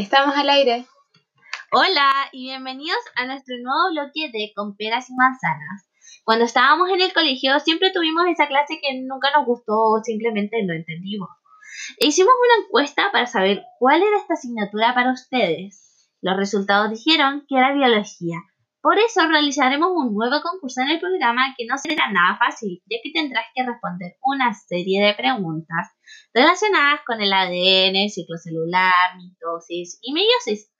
Estamos al aire. Hola y bienvenidos a nuestro nuevo bloque de Con peras y manzanas. Cuando estábamos en el colegio siempre tuvimos esa clase que nunca nos gustó o simplemente no entendimos. E hicimos una encuesta para saber cuál era esta asignatura para ustedes. Los resultados dijeron que era biología. Por eso realizaremos un nuevo concurso en el programa que no será nada fácil, ya que tendrás que responder una serie de preguntas relacionadas con el ADN, ciclo celular, mitosis y meiosis.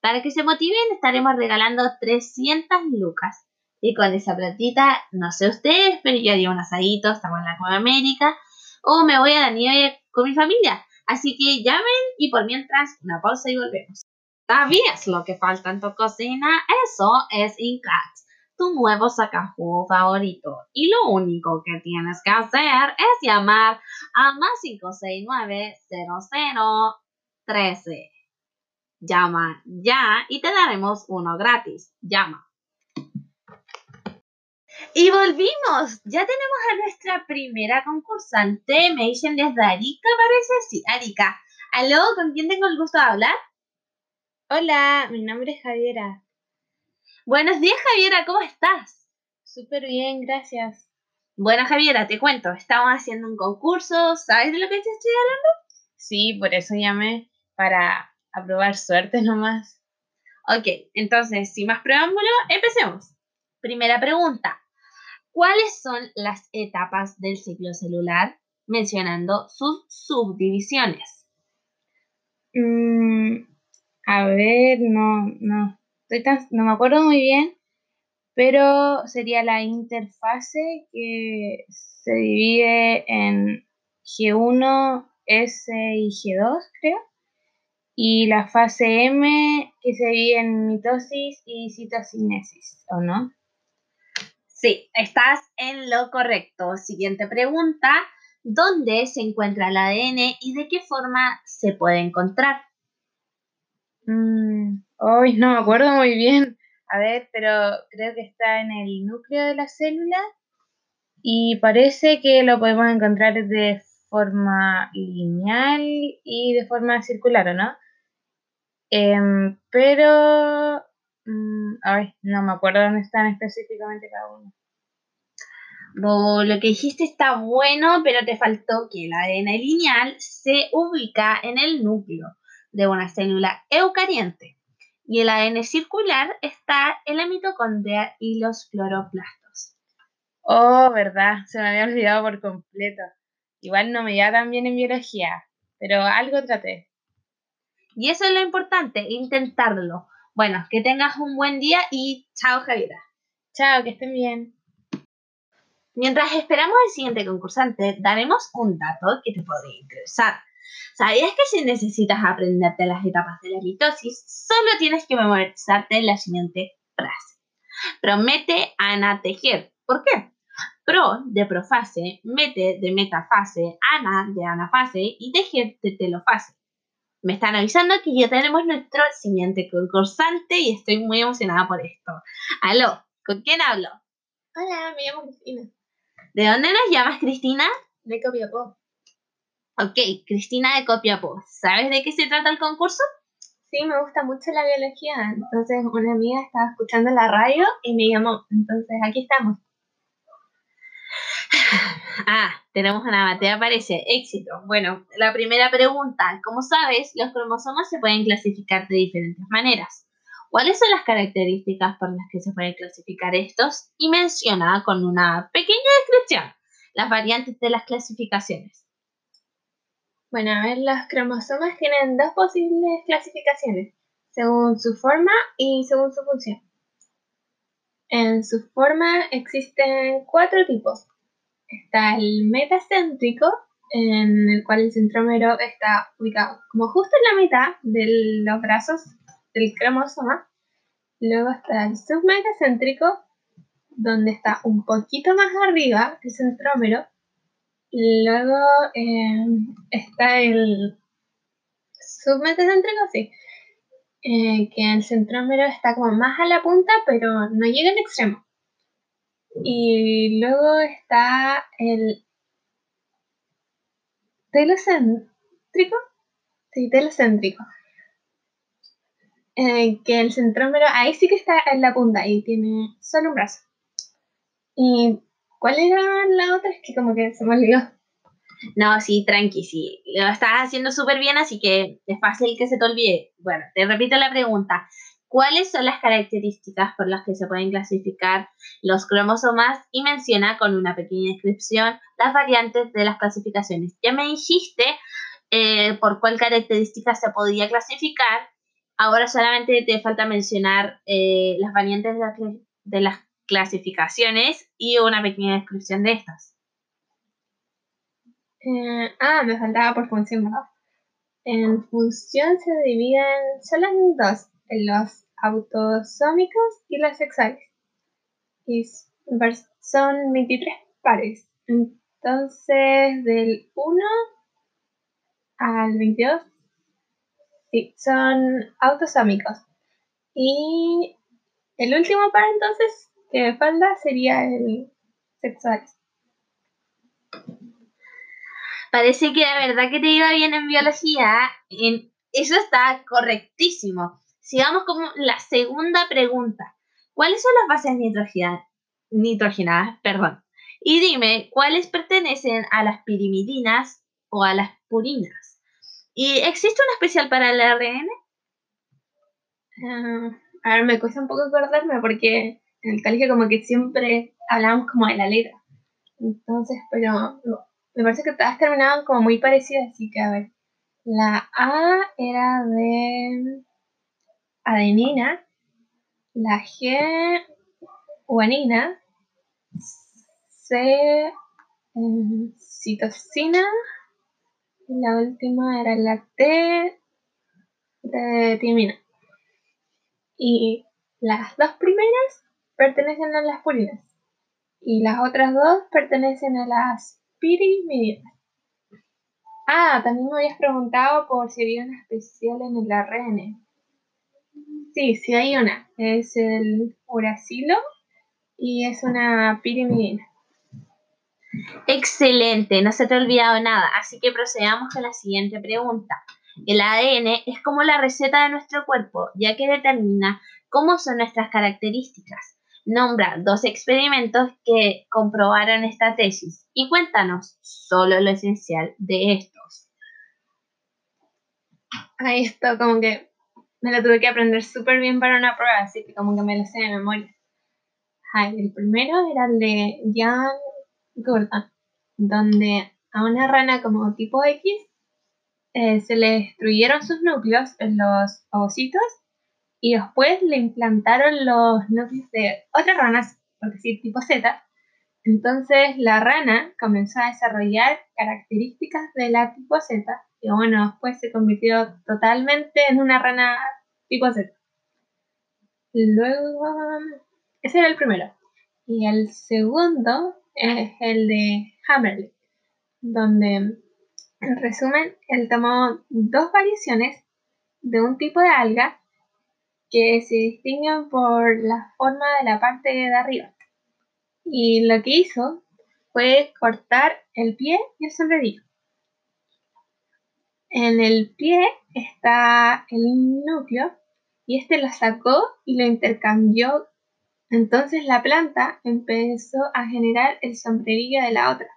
Para que se motiven estaremos regalando 300 lucas. Y con esa platita, no sé ustedes, pero yo haría un asadito, estamos en la Copa América, o me voy a la nieve con mi familia. Así que llamen y por mientras una pausa y volvemos. ¿Sabías lo que falta en tu cocina? Eso es Incats tu nuevo sacajugo favorito. Y lo único que tienes que hacer es llamar al más 569 0013. Llama ya y te daremos uno gratis. Llama. Y volvimos. Ya tenemos a nuestra primera concursante. Me dicen desde Arica, parece. Sí, Arica. ¿Aló? ¿Con quién tengo el gusto de hablar? Hola, mi nombre es Javiera. Buenos días, Javiera, ¿cómo estás? Súper bien, gracias. Bueno, Javiera, te cuento, estamos haciendo un concurso, ¿sabes de lo que te estoy hablando? Sí, por eso llamé, para aprobar suerte nomás. Ok, entonces, sin más preámbulo, empecemos. Primera pregunta. ¿Cuáles son las etapas del ciclo celular? Mencionando sus subdivisiones. Mm, a ver, no, no, no me acuerdo muy bien, pero sería la interfase que se divide en G1, S y G2, creo. Y la fase M que se divide en mitosis y citocinesis, ¿o no? Sí, estás en lo correcto. Siguiente pregunta. ¿Dónde se encuentra el ADN y de qué forma se puede encontrar? Mm, no me acuerdo muy bien. A ver, pero creo que está en el núcleo de la célula y parece que lo podemos encontrar de forma lineal y de forma circular, ¿o no? Em, pero, mm, ay, no me acuerdo dónde están específicamente cada uno. lo que dijiste está bueno, pero te faltó que el ADN lineal se ubica en el núcleo de una célula eucariente y el ADN circular está en la mitocondria y los cloroplastos. Oh, verdad, se me había olvidado por completo. Igual no me iba tan bien en biología, pero algo traté. Y eso es lo importante, intentarlo. Bueno, que tengas un buen día y chao Javiera. Chao, que estén bien. Mientras esperamos al siguiente concursante, daremos un dato que te podría interesar. ¿Sabías que si necesitas aprenderte las etapas de la mitosis, solo tienes que memorizarte la siguiente frase? Promete anatejer. ¿Por qué? Pro de profase, mete de metafase, ana de anafase y tejer de telofase. Me están avisando que ya tenemos nuestro siguiente concursante y estoy muy emocionada por esto. Aló, ¿con quién hablo? Hola, me llamo Cristina. ¿De dónde nos llamas, Cristina? De Copiapó. Ok, Cristina de Copiapó, ¿sabes de qué se trata el concurso? Sí, me gusta mucho la biología. Entonces, una amiga estaba escuchando la radio y me llamó. Entonces, aquí estamos. Ah, tenemos una batea, parece. Éxito. Bueno, la primera pregunta. Como sabes, los cromosomas se pueden clasificar de diferentes maneras. ¿Cuáles son las características por las que se pueden clasificar estos? Y menciona con una pequeña descripción las variantes de las clasificaciones. Bueno, a ver, los cromosomas tienen dos posibles clasificaciones, según su forma y según su función. En su forma existen cuatro tipos. Está el metacéntrico, en el cual el centrómero está ubicado como justo en la mitad de los brazos del cromosoma. Luego está el submetacéntrico, donde está un poquito más arriba el centrómero Luego eh, está el submetacéntrico, sí, eh, que el centrómero está como más a la punta, pero no llega al extremo. Y luego está el telocéntrico, sí, telocéntrico, eh, que el centrómero ahí sí que está en la punta y tiene solo un brazo. ¿Y cuál era la otra? Es que como que se me olvidó. No, sí, tranqui, sí. Lo estás haciendo súper bien, así que es fácil que se te olvide. Bueno, te repito la pregunta. ¿Cuáles son las características por las que se pueden clasificar los cromosomas? Y menciona con una pequeña descripción las variantes de las clasificaciones. Ya me dijiste eh, por cuál característica se podía clasificar. Ahora solamente te falta mencionar eh, las variantes de las clasificaciones y una pequeña descripción de estas. Eh, ah, me faltaba por función. En función se dividen solo en dos, en los autosómicos y los sexuales. Y son 23 pares. Entonces, del 1 al 22, sí, son autosómicos. Y el último par entonces que falta sería el sexual. Parece que la verdad que te iba bien en biología. En... Eso está correctísimo. Sigamos con la segunda pregunta. ¿Cuáles son las bases nitrogenadas? Perdón. Y dime, ¿cuáles pertenecen a las pirimidinas o a las purinas? ¿Y existe una especial para el ARN? Ah, a ver, me cuesta un poco acordarme porque en el colegio como que siempre hablamos como de la letra. Entonces, pero me parece que todas terminaban como muy parecidas, así que a ver. La A era de adenina, la G guanina, C em, citosina, y la última era la T de timina. Y las dos primeras pertenecen a las purinas y las otras dos pertenecen a las pirimidinas. Ah, también me habías preguntado por si había una especial en el ARN. Sí, sí hay una. Es el uracilo y es una pirimidina. Excelente, no se te ha olvidado nada. Así que procedamos con la siguiente pregunta. El ADN es como la receta de nuestro cuerpo, ya que determina cómo son nuestras características. Nombra dos experimentos que comprobaron esta tesis y cuéntanos solo lo esencial de estos. Ahí esto como que me lo tuve que aprender súper bien para una prueba, así que como que me lo sé de memoria. el primero era el de Jan Gordon, donde a una rana como tipo X eh, se le destruyeron sus núcleos en los ovocitos y después le implantaron los núcleos de otras ranas, porque sí, tipo Z. Entonces la rana comenzó a desarrollar características de la tipo Z y bueno, después se convirtió totalmente en una rana tipo Z. Luego, ese era el primero. Y el segundo es el de Hammerly, donde en resumen él tomó dos variaciones de un tipo de alga que se distinguen por la forma de la parte de arriba. Y lo que hizo fue cortar el pie y el sombrerito. En el pie está el núcleo y este lo sacó y lo intercambió. Entonces la planta empezó a generar el sombrerillo de la otra.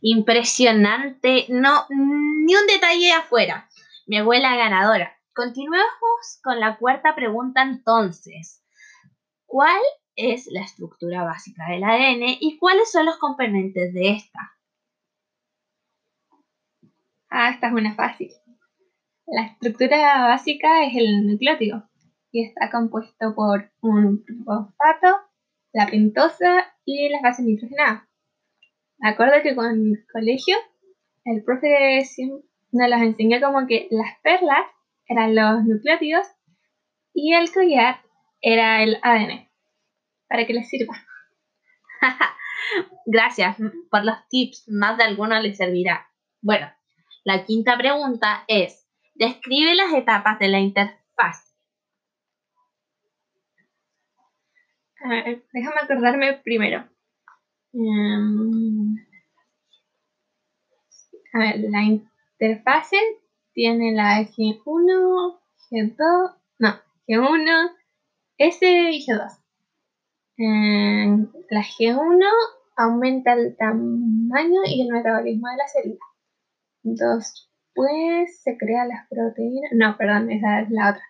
Impresionante, no, ni un detalle afuera. Mi abuela ganadora. Continuemos con la cuarta pregunta entonces. ¿Cuál es la estructura básica del ADN y cuáles son los componentes de esta? Ah, esta es una fácil. La estructura básica es el nucleótido y está compuesto por un fosfato, la pentosa y las bases nitrogenadas. Me acuerdo que con el colegio el profe nos las enseñó como que las perlas eran los nucleótidos y el collar era el ADN. Para que les sirva. Gracias por los tips, más de alguno les servirá. Bueno, la quinta pregunta es, describe las etapas de la interfaz. Déjame acordarme primero. Em, a ver, la interfase tiene la G1, G2, no, G1, S y G2. En la G1 aumenta el tamaño y el metabolismo de la célula. Después se crean las proteínas. No, perdón, esa es la otra.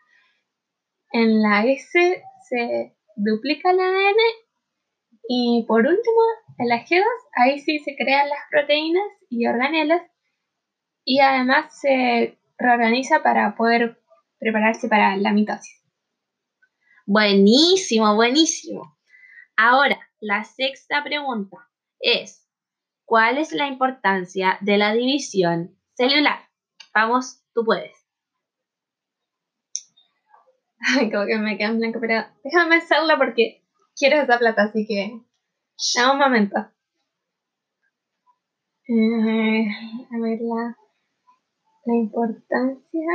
En la S se duplica el ADN y por último, en la G2, ahí sí se crean las proteínas y organelas y además se reorganiza para poder prepararse para la mitosis. Buenísimo, buenísimo. Ahora, la sexta pregunta es, ¿cuál es la importancia de la división celular? Vamos, tú puedes. Ay, como que me queda en blanco, pero déjame pensarla porque quiero esa plata, así que. Dame un momento. Eh, a ver, la, la importancia.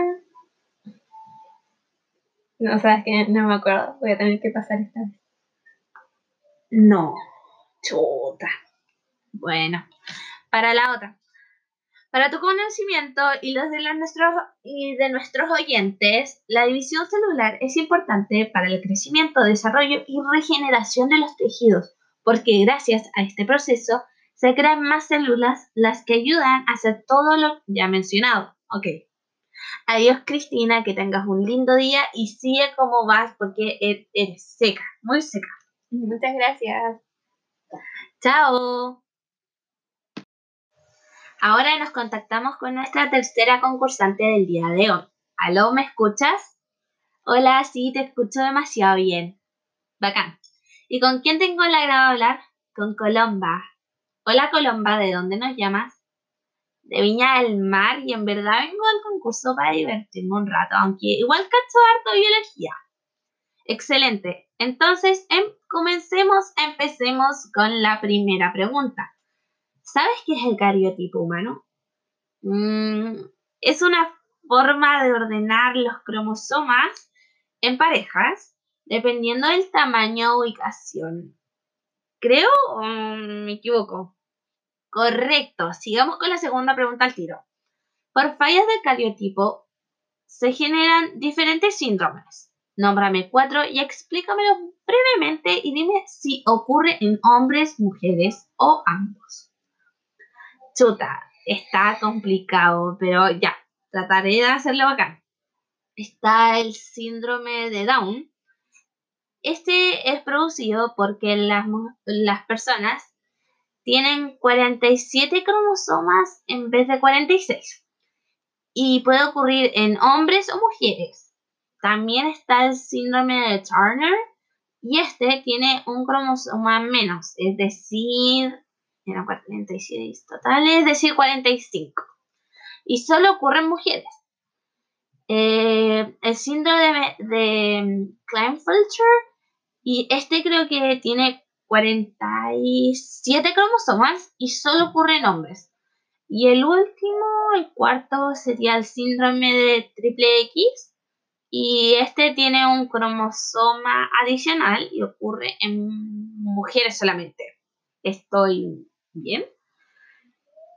No, sabes que no me acuerdo. Voy a tener que pasar esta vez. No. Chuta. Bueno, para la otra. Para tu conocimiento y los de, nuestros, y de nuestros oyentes, la división celular es importante para el crecimiento, desarrollo y regeneración de los tejidos, porque gracias a este proceso se crean más células, las que ayudan a hacer todo lo ya mencionado. Ok. Adiós Cristina, que tengas un lindo día y sigue como vas porque e-, eres seca, muy seca. Muchas gracias. Chao. Ahora nos contactamos con nuestra tercera concursante del día de hoy. ¿Aló, me escuchas? Hola, sí, te escucho demasiado bien. Bacán. ¿Y con quién tengo el agrado de hablar? Con Colomba. Hola, Colomba, ¿de dónde nos llamas? De Viña del Mar y en verdad vengo al concurso para divertirme un rato, aunque igual cacho harto biología. Excelente. Entonces, em, comencemos, empecemos con la primera pregunta. ¿Sabes qué es el cariotipo humano? Mm, es una forma de ordenar los cromosomas en parejas dependiendo del tamaño o ubicación. ¿Creo o me equivoco? Correcto. Sigamos con la segunda pregunta al tiro. Por fallas del cariotipo se generan diferentes síndromes. Nómbrame cuatro y explícamelo brevemente y dime si ocurre en hombres, mujeres o ambos. Chuta, está complicado, pero ya, trataré de hacerlo bacán. Está el síndrome de Down. Este es producido porque las, las personas tienen 47 cromosomas en vez de 46 y puede ocurrir en hombres o mujeres. También está el síndrome de Turner y este tiene un cromosoma menos, es decir, eran 47 totales, es decir, 45. Y solo ocurre en mujeres. Eh, el síndrome de, de Klinefelter y este creo que tiene 47 cromosomas y solo ocurre en hombres. Y el último, el cuarto, sería el síndrome de triple X, y este tiene un cromosoma adicional y ocurre en mujeres solamente. ¿Estoy bien?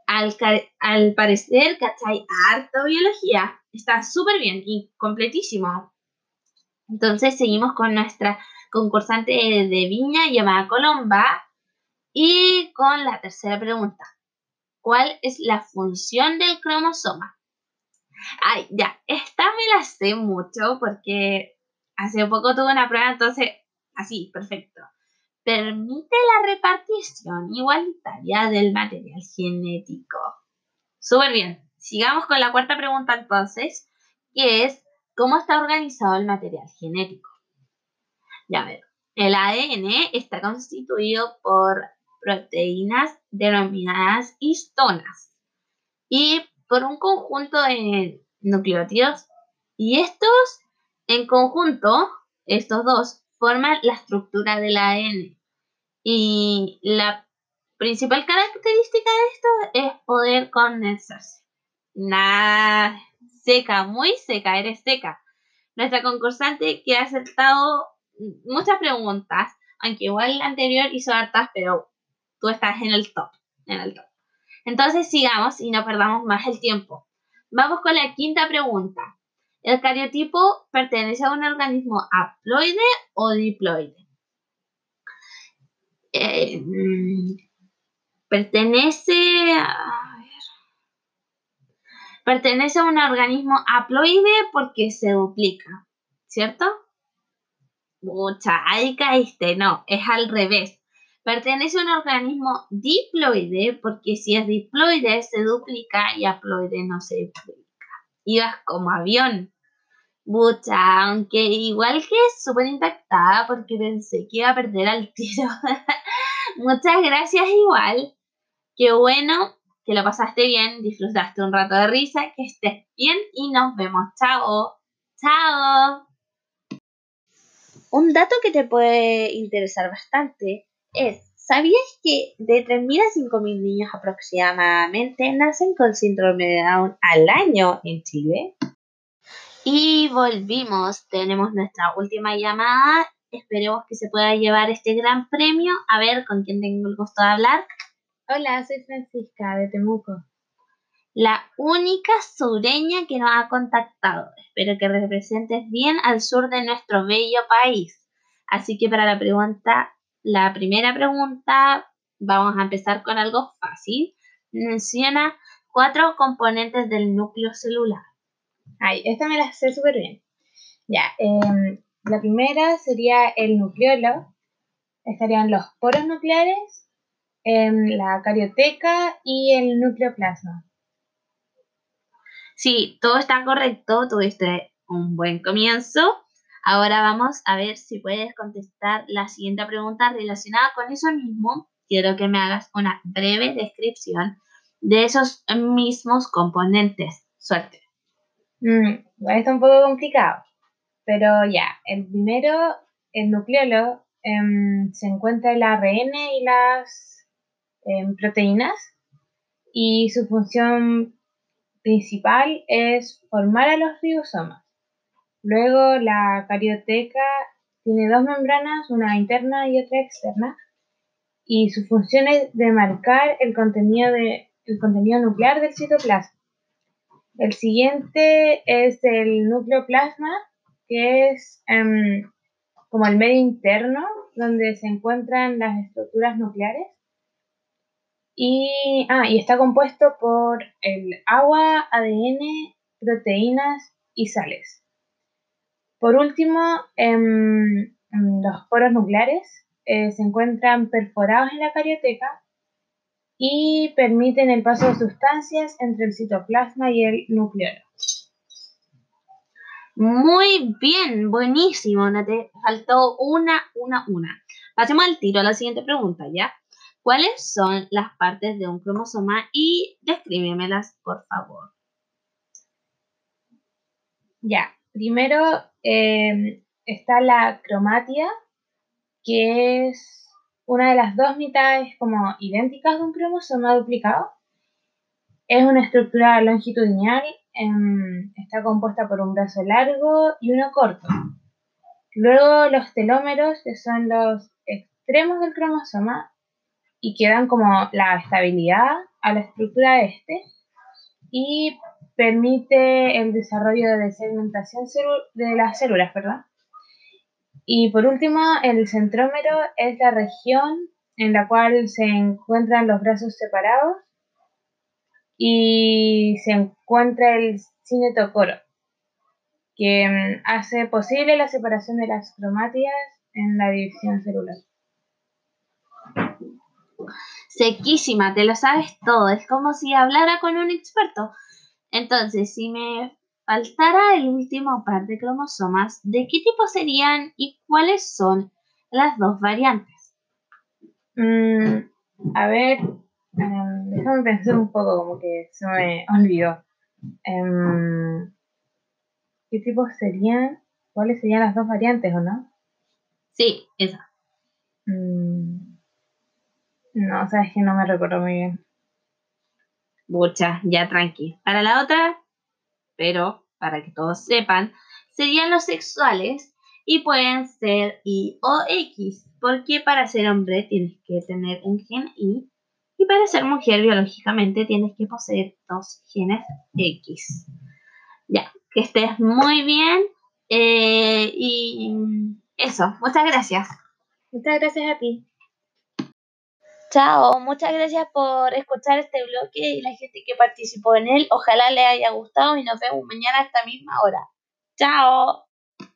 Al, al parecer, ¿cachai? Harta biología. Está súper bien y completísimo. Entonces seguimos con nuestra concursante de viña llamada Colomba y con la tercera pregunta. ¿Cuál es la función del cromosoma? Ay, ya, esta me la sé mucho porque hace poco tuve una prueba, entonces, así, perfecto. Permite la repartición igualitaria del material genético. Súper bien. Sigamos con la cuarta pregunta entonces, que es, ¿cómo está organizado el material genético? Ya ver, el ADN está constituido por proteínas denominadas histonas y por un conjunto de nucleótidos y estos en conjunto, estos dos, forman la estructura del ADN. Y la principal característica de esto es poder condensarse. Nada, seca, muy seca, eres seca. Nuestra concursante que ha acertado muchas preguntas, aunque igual la anterior hizo hartas, pero tú estás en el top, en el top. Entonces sigamos y no perdamos más el tiempo. Vamos con la quinta pregunta. ¿El cariotipo pertenece a un organismo haploide o diploide? Eh, mm, pertenece a, pertenece a un organismo haploide porque se duplica, ¿cierto? Mucha, ahí caíste, no, es al revés. Pertenece a un organismo diploide porque si es diploide se duplica y haploide no se duplica. Ibas como avión. Mucha, aunque igual que súper impactada porque pensé que iba a perder al tiro. Muchas gracias igual. Qué bueno que lo pasaste bien, disfrutaste un rato de risa, que estés bien y nos vemos. Chao. Chao. Un dato que te puede interesar bastante es, ¿sabías que de 3.000 a 5.000 niños aproximadamente nacen con síndrome de Down al año en Chile? Y volvimos, tenemos nuestra última llamada, esperemos que se pueda llevar este gran premio, a ver con quién tengo el gusto de hablar. Hola, soy Francisca de Temuco. La única sureña que nos ha contactado. Espero que representes bien al sur de nuestro bello país. Así que para la pregunta, la primera pregunta, vamos a empezar con algo fácil. Menciona cuatro componentes del núcleo celular. Ay, esta me la sé súper bien. Ya, em, la primera sería el nucleolo. Estarían los poros nucleares, en la carioteca y el nucleoplasma. Sí, todo está correcto, tuviste un buen comienzo. Ahora vamos a ver si puedes contestar la siguiente pregunta relacionada con eso mismo. Quiero que me hagas una breve descripción de esos mismos componentes. Suerte. Mm, está un poco complicado, pero ya, el primero, el nucleolo, em, se encuentra el ARN y las en proteínas y su función principal es formar a los ribosomas. Luego la carioteca tiene dos membranas, una interna y otra externa, y su función es de marcar el contenido, de, el contenido nuclear del citoplasma. El siguiente es el nucleoplasma, que es em, como el medio interno donde se encuentran las estructuras nucleares. Y, ah, y está compuesto por el agua, ADN, proteínas y sales. Por último, en, los poros nucleares eh, se encuentran perforados en la carioteca y permiten el paso de sustancias entre el citoplasma y el nucleolo. Muy bien, buenísimo. No te faltó una, una, una. Pasemos al tiro a la siguiente pregunta, ¿ya? ¿Cuáles son las partes de un cromosoma y descríbemelas, por favor? Ya, primero em, está la cromatia, que es una de las dos mitades como idénticas de un cromosoma duplicado. Es una estructura longitudinal, em, está compuesta por un brazo largo y uno corto. Luego los telómeros, que son los extremos del cromosoma, y que dan como la estabilidad a la estructura este y permite el desarrollo de segmentación de las células, ¿verdad? Y por último, el centrómero es la región en la cual se encuentran los brazos separados y se encuentra el cinetocoro, que mm, hace posible la separación de las cromátidas en la división celular. Sequísima, te lo sabes todo. Es como si hablara con un experto. Entonces, si me faltara el último par de cromosomas, ¿de qué tipo serían y cuáles son las dos variantes? Mm, a ver, em, déjame pensar un poco, como que se me olvidó. Em, ¿Qué tipo serían? ¿Cuáles serían las dos variantes o no? Sí, esa. Mm, no, sabes que no me recuerdo muy bien. Mucha, ya tranqui. Para la otra, pero para que todos sepan, serían los sexuales y pueden ser Y o X, porque para ser hombre tienes que tener un gen Y y Y para ser mujer biológicamente tienes que poseer dos genes X. Ya, que estés muy bien. eh, y eso, muchas gracias. Muchas gracias a ti. Chao, muchas gracias por escuchar este bloque y la gente que participó en él. Ojalá les haya gustado y nos vemos mañana a esta misma hora. Chao.